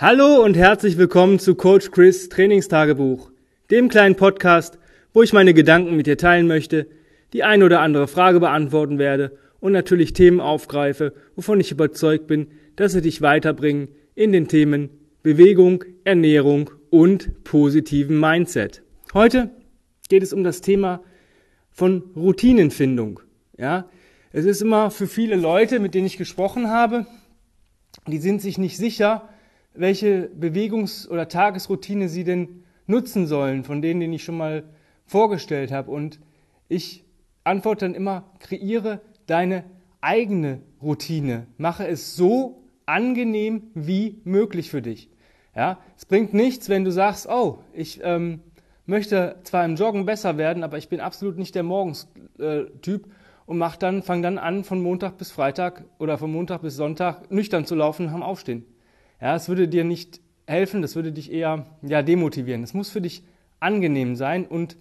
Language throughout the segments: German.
Hallo und herzlich willkommen zu Coach Chris Trainingstagebuch, dem kleinen Podcast, wo ich meine Gedanken mit dir teilen möchte, die ein oder andere Frage beantworten werde und natürlich Themen aufgreife, wovon ich überzeugt bin, dass sie dich weiterbringen in den Themen Bewegung, Ernährung und positiven Mindset. Heute geht es um das Thema von Routinenfindung. Ja, es ist immer für viele Leute, mit denen ich gesprochen habe, die sind sich nicht sicher, welche Bewegungs- oder Tagesroutine sie denn nutzen sollen, von denen, die ich schon mal vorgestellt habe. Und ich antworte dann immer, kreiere deine eigene Routine. Mache es so angenehm wie möglich für dich. Ja, es bringt nichts, wenn du sagst, oh, ich ähm, möchte zwar im Joggen besser werden, aber ich bin absolut nicht der Morgenstyp äh, und mach dann, fang dann an, von Montag bis Freitag oder von Montag bis Sonntag nüchtern zu laufen am Aufstehen. Ja, es würde dir nicht helfen, das würde dich eher ja, demotivieren. Es muss für dich angenehm sein und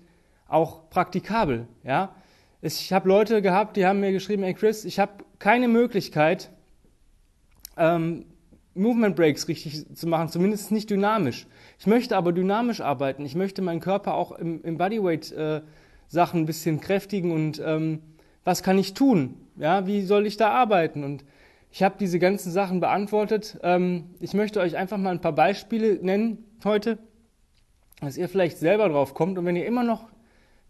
auch praktikabel. Ja? Ich habe Leute gehabt, die haben mir geschrieben, hey Chris, ich habe keine Möglichkeit, ähm, Movement Breaks richtig zu machen, zumindest nicht dynamisch. Ich möchte aber dynamisch arbeiten. Ich möchte meinen Körper auch im, im Bodyweight äh, Sachen ein bisschen kräftigen und ähm, was kann ich tun? Ja, wie soll ich da arbeiten? Und ich habe diese ganzen Sachen beantwortet. Ähm, ich möchte euch einfach mal ein paar Beispiele nennen heute, dass ihr vielleicht selber drauf kommt. Und wenn ihr immer noch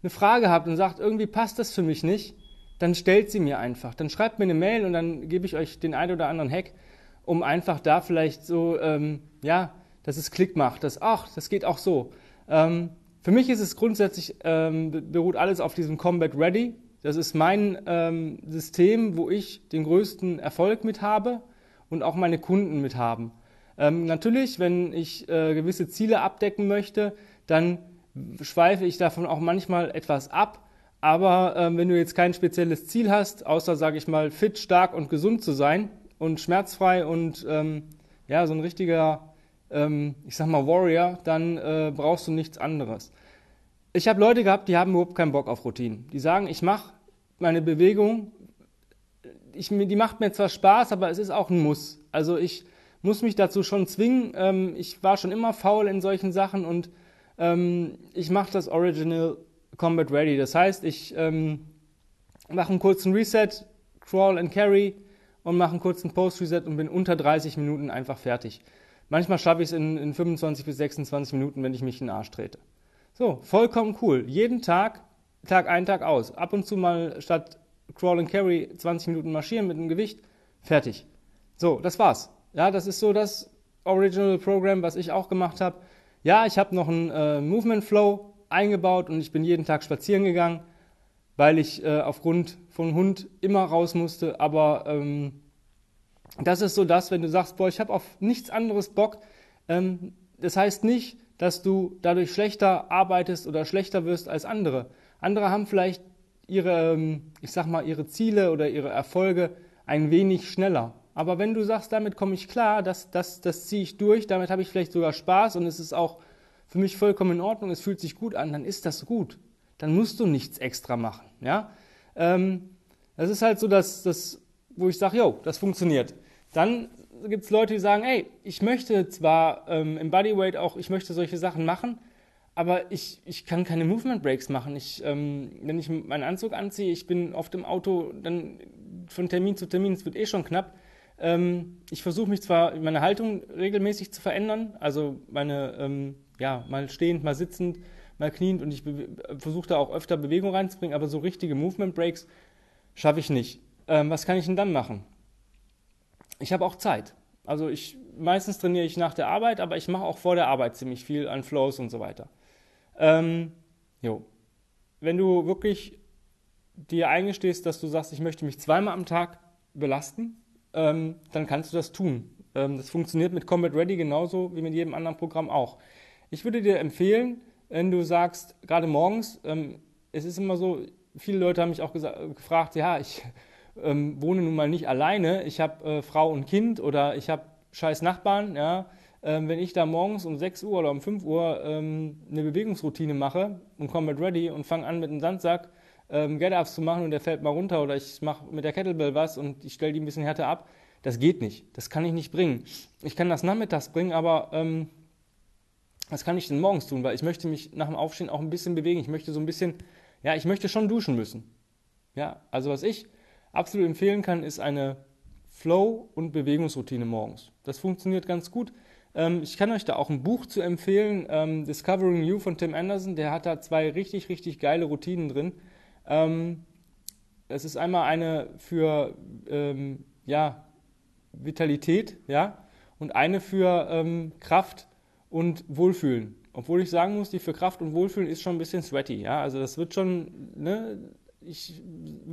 eine Frage habt und sagt, irgendwie passt das für mich nicht, dann stellt sie mir einfach. Dann schreibt mir eine Mail und dann gebe ich euch den einen oder anderen Hack, um einfach da vielleicht so, ähm, ja, dass es Klick macht, dass, ach, das geht auch so. Ähm, für mich ist es grundsätzlich, ähm, beruht alles auf diesem Combat Ready. Das ist mein ähm, System, wo ich den größten Erfolg mit habe und auch meine Kunden mit haben. Ähm, natürlich, wenn ich äh, gewisse Ziele abdecken möchte, dann schweife ich davon auch manchmal etwas ab. Aber ähm, wenn du jetzt kein spezielles Ziel hast, außer, sage ich mal, fit, stark und gesund zu sein und schmerzfrei und ähm, ja, so ein richtiger, ähm, ich sag mal, Warrior, dann äh, brauchst du nichts anderes. Ich habe Leute gehabt, die haben überhaupt keinen Bock auf Routinen. Die sagen, ich mache meine Bewegung, ich, die macht mir zwar Spaß, aber es ist auch ein Muss. Also ich muss mich dazu schon zwingen. Ähm, ich war schon immer faul in solchen Sachen und ähm, ich mache das Original Combat Ready. Das heißt, ich ähm, mache einen kurzen Reset, Crawl and Carry und mache einen kurzen Post-Reset und bin unter 30 Minuten einfach fertig. Manchmal schaffe ich es in, in 25 bis 26 Minuten, wenn ich mich in den Arsch trete. So, vollkommen cool. Jeden Tag, Tag ein, Tag aus. Ab und zu mal statt Crawl and Carry 20 Minuten marschieren mit einem Gewicht. Fertig. So, das war's. Ja, das ist so das Original Program, was ich auch gemacht habe. Ja, ich habe noch einen äh, Movement Flow eingebaut und ich bin jeden Tag spazieren gegangen, weil ich äh, aufgrund von Hund immer raus musste. Aber ähm, das ist so das, wenn du sagst, boah, ich habe auf nichts anderes Bock. Ähm, das heißt nicht, dass du dadurch schlechter arbeitest oder schlechter wirst als andere. Andere haben vielleicht ihre, ähm, ich sag mal, ihre Ziele oder ihre Erfolge ein wenig schneller. Aber wenn du sagst, damit komme ich klar, das, das, das ziehe ich durch, damit habe ich vielleicht sogar Spaß und es ist auch für mich vollkommen in Ordnung, es fühlt sich gut an, dann ist das gut. Dann musst du nichts extra machen. Ja? Ähm, das ist halt so, dass, dass wo ich sage, jo, das funktioniert. Dann gibt es Leute, die sagen, ey, ich möchte zwar ähm, im Bodyweight auch, ich möchte solche Sachen machen, aber ich, ich kann keine Movement Breaks machen. Ich, ähm, wenn ich meinen Anzug anziehe, ich bin oft im Auto, dann von Termin zu Termin, es wird eh schon knapp. Ähm, ich versuche mich zwar, meine Haltung regelmäßig zu verändern, also meine, ähm, ja, mal stehend, mal sitzend, mal kniend und ich versuche da auch öfter Bewegung reinzubringen, aber so richtige Movement Breaks schaffe ich nicht. Ähm, was kann ich denn dann machen? Ich habe auch Zeit. Also ich meistens trainiere ich nach der Arbeit, aber ich mache auch vor der Arbeit ziemlich viel an Flows und so weiter. Ähm, jo. Wenn du wirklich dir eingestehst, dass du sagst, ich möchte mich zweimal am Tag belasten, ähm, dann kannst du das tun. Ähm, das funktioniert mit Combat Ready genauso wie mit jedem anderen Programm auch. Ich würde dir empfehlen, wenn du sagst, gerade morgens, ähm, es ist immer so, viele Leute haben mich auch gefragt, ja, ich ähm, wohne nun mal nicht alleine, ich habe äh, Frau und Kind oder ich habe scheiß Nachbarn, ja, ähm, wenn ich da morgens um 6 Uhr oder um 5 Uhr ähm, eine Bewegungsroutine mache und Combat Ready und fange an mit einem Sandsack ähm, Get-Ups zu machen und der fällt mal runter oder ich mache mit der Kettlebell was und ich stelle die ein bisschen härter ab, Das geht nicht. Das kann ich nicht bringen. Ich kann das nachmittags bringen, aber ähm, was kann ich denn morgens tun? Weil ich möchte mich nach dem Aufstehen auch ein bisschen bewegen. Ich möchte so ein bisschen, ja, ich möchte schon duschen müssen. Ja, also was ich absolut empfehlen kann, ist eine Flow- und Bewegungsroutine morgens. Das funktioniert ganz gut. Ähm, ich kann euch da auch ein Buch zu empfehlen, ähm, Discovering You von Tim Anderson. Der hat da zwei richtig, richtig geile Routinen drin. Ähm, es ist einmal eine für ähm, ja, Vitalität, ja, und eine für ähm, Kraft und Wohlfühlen. Obwohl ich sagen muss, die für Kraft und Wohlfühlen ist schon ein bisschen sweaty, ja. Also das wird schon, ne, ich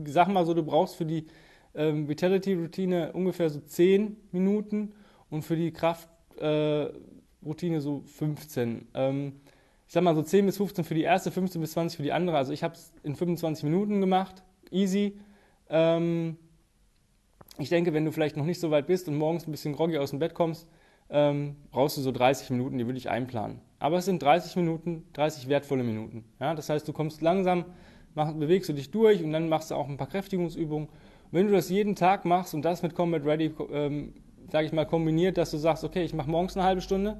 sag mal so, du brauchst für die ähm, Vitality-Routine ungefähr so 10 Minuten und für die Kraft-Routine äh, so 15. Ähm, ich sag mal so 10 bis 15 für die erste, 15 bis 20 für die andere. Also ich habe es in 25 Minuten gemacht, easy. Ähm, ich denke, wenn du vielleicht noch nicht so weit bist und morgens ein bisschen groggy aus dem Bett kommst, ähm, brauchst du so 30 Minuten, die würde ich einplanen. Aber es sind 30 Minuten, 30 wertvolle Minuten. Ja? Das heißt, du kommst langsam, mach, bewegst du dich durch und dann machst du auch ein paar Kräftigungsübungen. wenn du das jeden Tag machst und das mit Combat Ready, ähm, sage ich mal, kombiniert, dass du sagst, okay, ich mache morgens eine halbe Stunde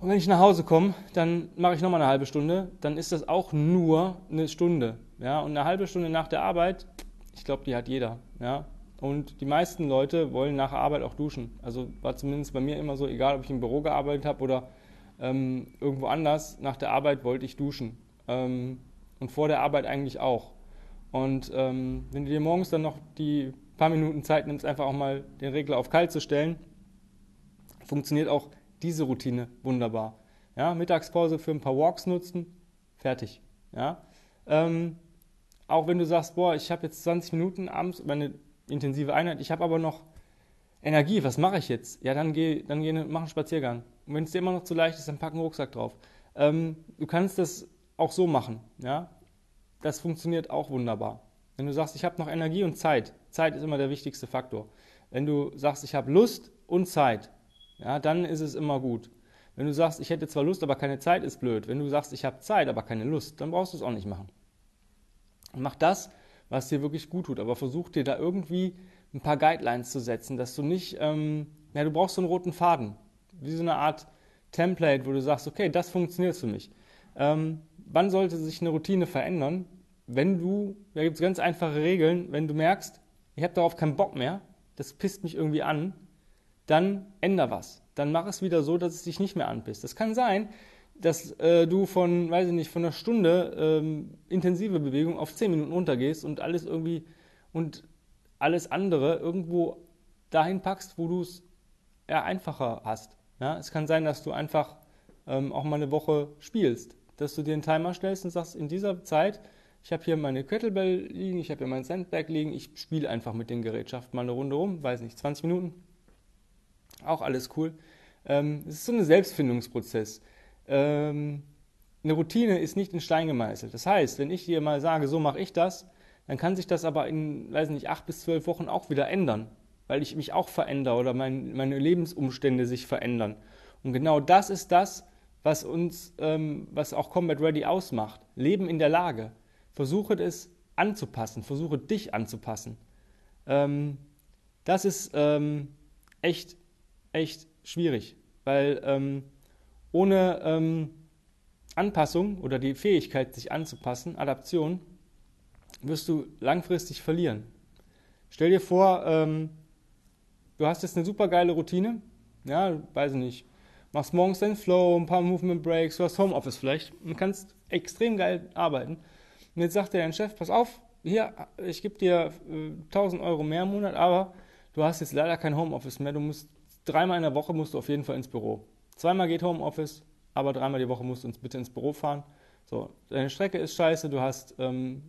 und wenn ich nach Hause komme, dann mache ich nochmal eine halbe Stunde, dann ist das auch nur eine Stunde. Ja? Und eine halbe Stunde nach der Arbeit, ich glaube, die hat jeder. Ja? Und die meisten Leute wollen nach Arbeit auch duschen. Also war zumindest bei mir immer so, egal ob ich im Büro gearbeitet habe oder ähm, irgendwo anders, nach der Arbeit wollte ich duschen. Ähm, und vor der Arbeit eigentlich auch. Und ähm, wenn du dir morgens dann noch die paar Minuten Zeit nimmst, einfach auch mal den Regler auf kalt zu stellen, funktioniert auch diese Routine wunderbar. Ja, Mittagspause für ein paar Walks nutzen, fertig. Ja, ähm, auch wenn du sagst, boah, ich habe jetzt 20 Minuten abends meine intensive Einheit. Ich habe aber noch Energie. Was mache ich jetzt? Ja, dann geh, dann geh, mach einen Spaziergang. Und wenn es dir immer noch zu leicht ist, dann pack einen Rucksack drauf. Ähm, du kannst das auch so machen. Ja, das funktioniert auch wunderbar. Wenn du sagst, ich habe noch Energie und Zeit. Zeit ist immer der wichtigste Faktor. Wenn du sagst, ich habe Lust und Zeit, ja, dann ist es immer gut. Wenn du sagst, ich hätte zwar Lust, aber keine Zeit, ist blöd. Wenn du sagst, ich habe Zeit, aber keine Lust, dann brauchst du es auch nicht machen. Mach das, was dir wirklich gut tut. Aber versuch dir da irgendwie ein paar Guidelines zu setzen, dass du nicht, ähm, ja, du brauchst so einen roten Faden, wie so eine Art Template, wo du sagst, okay, das funktioniert für mich. Ähm, wann sollte sich eine Routine verändern? Wenn du, da gibt es ganz einfache Regeln, wenn du merkst, ich habe darauf keinen Bock mehr, das pisst mich irgendwie an, dann änder was. Dann mach es wieder so, dass es dich nicht mehr anpisst. Das kann sein, dass äh, du von, weiß ich nicht, von einer Stunde ähm, intensive Bewegung auf zehn Minuten runtergehst und alles irgendwie und alles andere irgendwo dahin packst, wo du es eher einfacher hast. Ja? Es kann sein, dass du einfach ähm, auch mal eine Woche spielst, dass du dir einen Timer stellst und sagst, in dieser Zeit, ich habe hier meine Kettlebell liegen, ich habe hier mein Sandbag liegen, ich spiele einfach mit den Gerätschaften mal eine Runde rum, weiß nicht, 20 Minuten, auch alles cool. Ähm, es ist so ein Selbstfindungsprozess ähm, eine Routine ist nicht in Stein gemeißelt. Das heißt, wenn ich dir mal sage, so mache ich das, dann kann sich das aber in, weiß nicht, acht bis zwölf Wochen auch wieder ändern, weil ich mich auch verändere oder mein, meine Lebensumstände sich verändern. Und genau das ist das, was uns, ähm, was auch Combat Ready ausmacht. Leben in der Lage. Versuche es anzupassen, versuche dich anzupassen. Ähm, das ist ähm, echt, echt schwierig, weil ähm, ohne ähm, Anpassung oder die Fähigkeit, sich anzupassen, Adaption, wirst du langfristig verlieren. Stell dir vor, ähm, du hast jetzt eine super geile Routine, ja, weiß ich nicht, machst morgens deinen Flow, ein paar Movement Breaks, du hast Homeoffice vielleicht und kannst extrem geil arbeiten. Und jetzt sagt dir dein Chef, pass auf, hier, ich gebe dir äh, 1000 Euro mehr im Monat, aber du hast jetzt leider kein Homeoffice mehr, du musst dreimal in der Woche musst du auf jeden Fall ins Büro. Zweimal geht Homeoffice, aber dreimal die Woche musst du uns bitte ins Büro fahren. So, deine Strecke ist scheiße, du hast, ähm,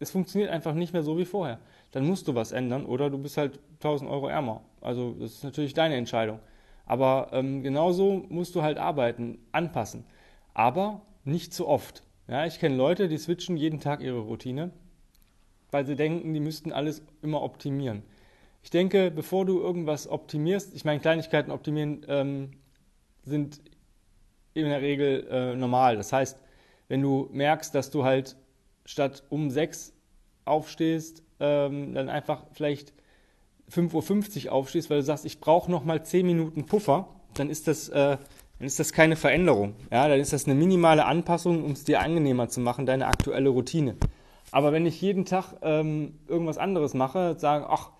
es funktioniert einfach nicht mehr so wie vorher. Dann musst du was ändern oder du bist halt 1000 Euro ärmer. Also das ist natürlich deine Entscheidung. Aber ähm, genauso musst du halt arbeiten, anpassen. Aber nicht zu oft. Ja, ich kenne Leute, die switchen jeden Tag ihre Routine, weil sie denken, die müssten alles immer optimieren. Ich denke, bevor du irgendwas optimierst, ich meine, Kleinigkeiten optimieren ähm, sind in der Regel äh, normal. Das heißt, wenn du merkst, dass du halt statt um sechs aufstehst, ähm, dann einfach vielleicht 5.50 Uhr aufstehst, weil du sagst, ich brauche noch mal 10 Minuten Puffer, dann ist das, äh, dann ist das keine Veränderung. Ja, dann ist das eine minimale Anpassung, um es dir angenehmer zu machen, deine aktuelle Routine. Aber wenn ich jeden Tag ähm, irgendwas anderes mache, sage, ach,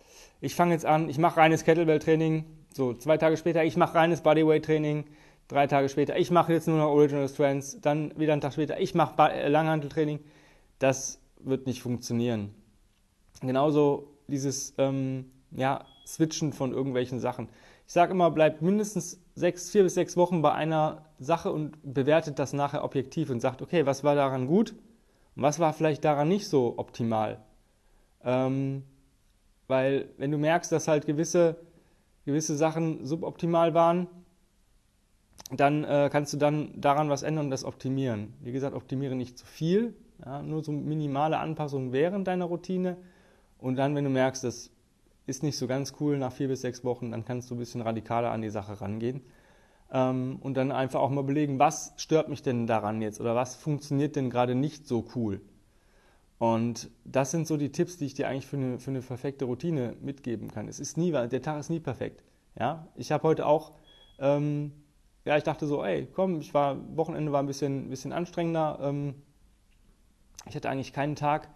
ich fange jetzt an, ich mache reines Kettlebell-Training, so zwei Tage später, ich mache reines Bodyweight-Training, drei Tage später, ich mache jetzt nur noch Original Strengths, dann wieder einen Tag später, ich mache äh, Langhanteltraining, das wird nicht funktionieren. Genauso dieses ähm, ja, Switchen von irgendwelchen Sachen. Ich sage immer, bleibt mindestens sechs, vier bis sechs Wochen bei einer Sache und bewertet das nachher objektiv und sagt, okay, was war daran gut und was war vielleicht daran nicht so optimal. Ähm, weil wenn du merkst, dass halt gewisse, gewisse Sachen suboptimal waren, dann äh, kannst du dann daran was ändern und das optimieren. Wie gesagt, optimiere nicht zu viel, ja, nur so minimale Anpassungen während deiner Routine. Und dann, wenn du merkst, das ist nicht so ganz cool nach vier bis sechs Wochen, dann kannst du ein bisschen radikaler an die Sache rangehen. Ähm, und dann einfach auch mal belegen, was stört mich denn daran jetzt oder was funktioniert denn gerade nicht so cool. Und das sind so die Tipps, die ich dir eigentlich für eine, für eine perfekte Routine mitgeben kann. Es ist nie, der Tag ist nie perfekt. Ja, ich habe heute auch, ähm, ja, ich dachte so, ey, komm, ich war, Wochenende war ein bisschen, bisschen anstrengender. Ähm, ich hatte eigentlich keinen Tag,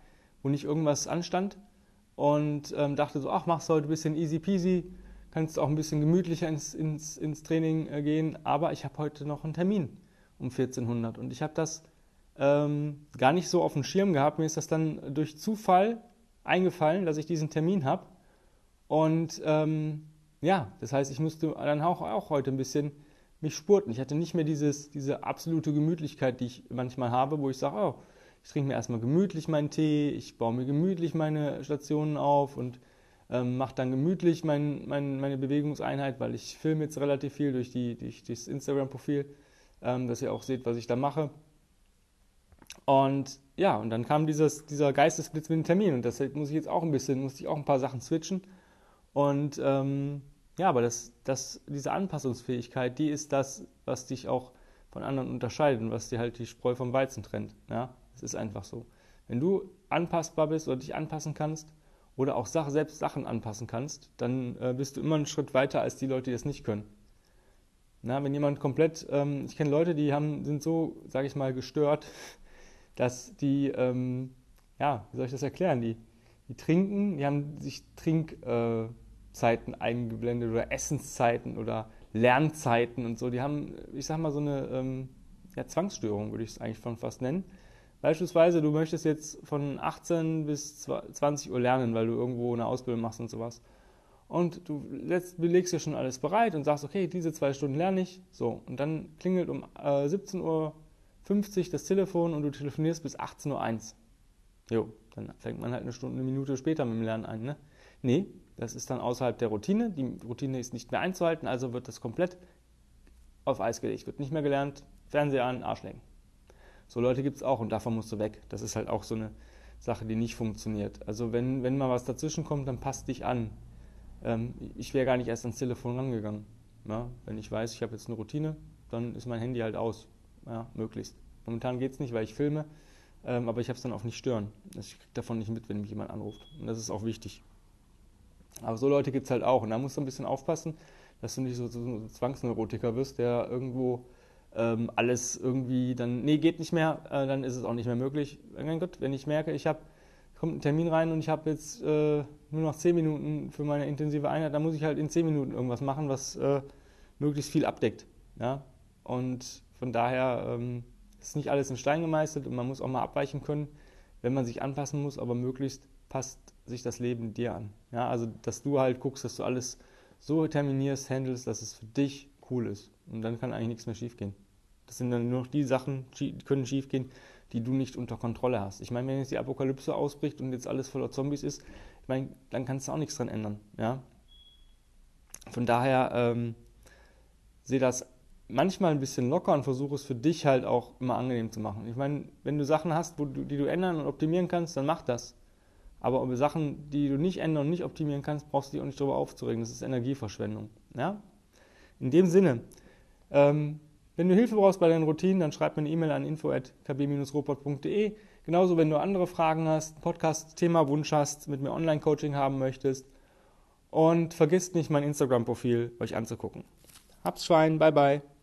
wo nicht irgendwas anstand und ähm, dachte so, ach, machst du heute ein bisschen easy peasy, kannst auch ein bisschen gemütlicher ins, ins, ins Training äh, gehen, aber ich habe heute noch einen Termin um 1400 und ich habe das ähm, gar nicht so auf dem Schirm gehabt. Mir ist das dann durch Zufall eingefallen, dass ich diesen Termin habe und ähm, ja, das heißt, ich musste dann auch, auch heute ein bisschen mich spurten. Ich hatte nicht mehr dieses, diese absolute Gemütlichkeit, die ich manchmal habe, wo ich sage, oh, ich trinke mir erstmal gemütlich meinen Tee, ich baue mir gemütlich meine Stationen auf und ähm, mache dann gemütlich mein, mein, meine Bewegungseinheit, weil ich filme jetzt relativ viel durch, die, durch das Instagram-Profil, ähm, dass ihr auch seht, was ich da mache. Und ja, und dann kam dieses, dieser Geistesblitz mit dem Termin und deshalb muss ich jetzt auch ein bisschen, musste ich auch ein paar Sachen switchen. Und ähm, ja, aber das, das, diese Anpassungsfähigkeit, die ist das, was dich auch von anderen unterscheidet und was dir halt die Spreu vom Weizen trennt. Ja? Es ist einfach so. Wenn du anpassbar bist oder dich anpassen kannst oder auch selbst Sachen anpassen kannst, dann äh, bist du immer einen Schritt weiter als die Leute, die das nicht können. Na, wenn jemand komplett, ähm, ich kenne Leute, die haben, sind so, sage ich mal, gestört, dass die, ähm, ja, wie soll ich das erklären? Die, die trinken, die haben sich Trinkzeiten äh, eingeblendet oder Essenszeiten oder Lernzeiten und so. Die haben, ich sag mal, so eine ähm, ja, Zwangsstörung, würde ich es eigentlich schon fast nennen. Beispielsweise, du möchtest jetzt von 18 bis 20 Uhr lernen, weil du irgendwo eine Ausbildung machst und sowas. Und du legst dir schon alles bereit und sagst, okay, diese zwei Stunden lerne ich. So, und dann klingelt um äh, 17.50 Uhr das Telefon und du telefonierst bis 18.01 Uhr. Jo, dann fängt man halt eine Stunde, eine Minute später mit dem Lernen an. Ne? Nee, das ist dann außerhalb der Routine. Die Routine ist nicht mehr einzuhalten, also wird das komplett auf Eis gelegt. Wird nicht mehr gelernt, Fernseher an, Arsch legen. So Leute gibt es auch und davon musst du weg. Das ist halt auch so eine Sache, die nicht funktioniert. Also wenn, wenn mal was dazwischen kommt, dann passt dich an. Ähm, ich wäre gar nicht erst ans Telefon rangegangen. Ja? Wenn ich weiß, ich habe jetzt eine Routine, dann ist mein Handy halt aus. Ja, möglichst. Momentan geht es nicht, weil ich filme, ähm, aber ich habe es dann auch nicht stören. Ich kriege davon nicht mit, wenn mich jemand anruft. Und das ist auch wichtig. Aber so Leute gibt es halt auch. Und da musst du ein bisschen aufpassen, dass du nicht so, so ein Zwangsneurotiker wirst, der irgendwo ähm, alles irgendwie dann, nee, geht nicht mehr, äh, dann ist es auch nicht mehr möglich. Mein Gott, wenn ich merke, ich habe, kommt ein Termin rein und ich habe jetzt äh, nur noch 10 Minuten für meine intensive Einheit, dann muss ich halt in 10 Minuten irgendwas machen, was äh, möglichst viel abdeckt. Ja? Und von daher ähm, ist nicht alles in Stein gemeißelt und man muss auch mal abweichen können, wenn man sich anpassen muss, aber möglichst passt sich das Leben dir an. Ja? Also, dass du halt guckst, dass du alles so terminierst, handelst, dass es für dich cool ist. Und dann kann eigentlich nichts mehr schiefgehen. Das sind dann nur noch die Sachen, die können schiefgehen, die du nicht unter Kontrolle hast. Ich meine, wenn jetzt die Apokalypse ausbricht und jetzt alles voller Zombies ist, ich meine, dann kannst du auch nichts dran ändern. Ja? Von daher ähm, sehe das manchmal ein bisschen locker und versuche es für dich halt auch immer angenehm zu machen. Ich meine, wenn du Sachen hast, du, die du ändern und optimieren kannst, dann mach das. Aber über Sachen, die du nicht ändern und nicht optimieren kannst, brauchst du dich auch nicht darüber aufzuregen. Das ist Energieverschwendung. Ja? In dem Sinne, ähm, wenn du Hilfe brauchst bei deinen Routinen, dann schreib mir eine E-Mail an info.kb-robot.de. Genauso, wenn du andere Fragen hast, Podcast-Thema Wunsch hast, mit mir Online-Coaching haben möchtest und vergisst nicht mein Instagram-Profil euch anzugucken. Hab's Schwein, bye bye.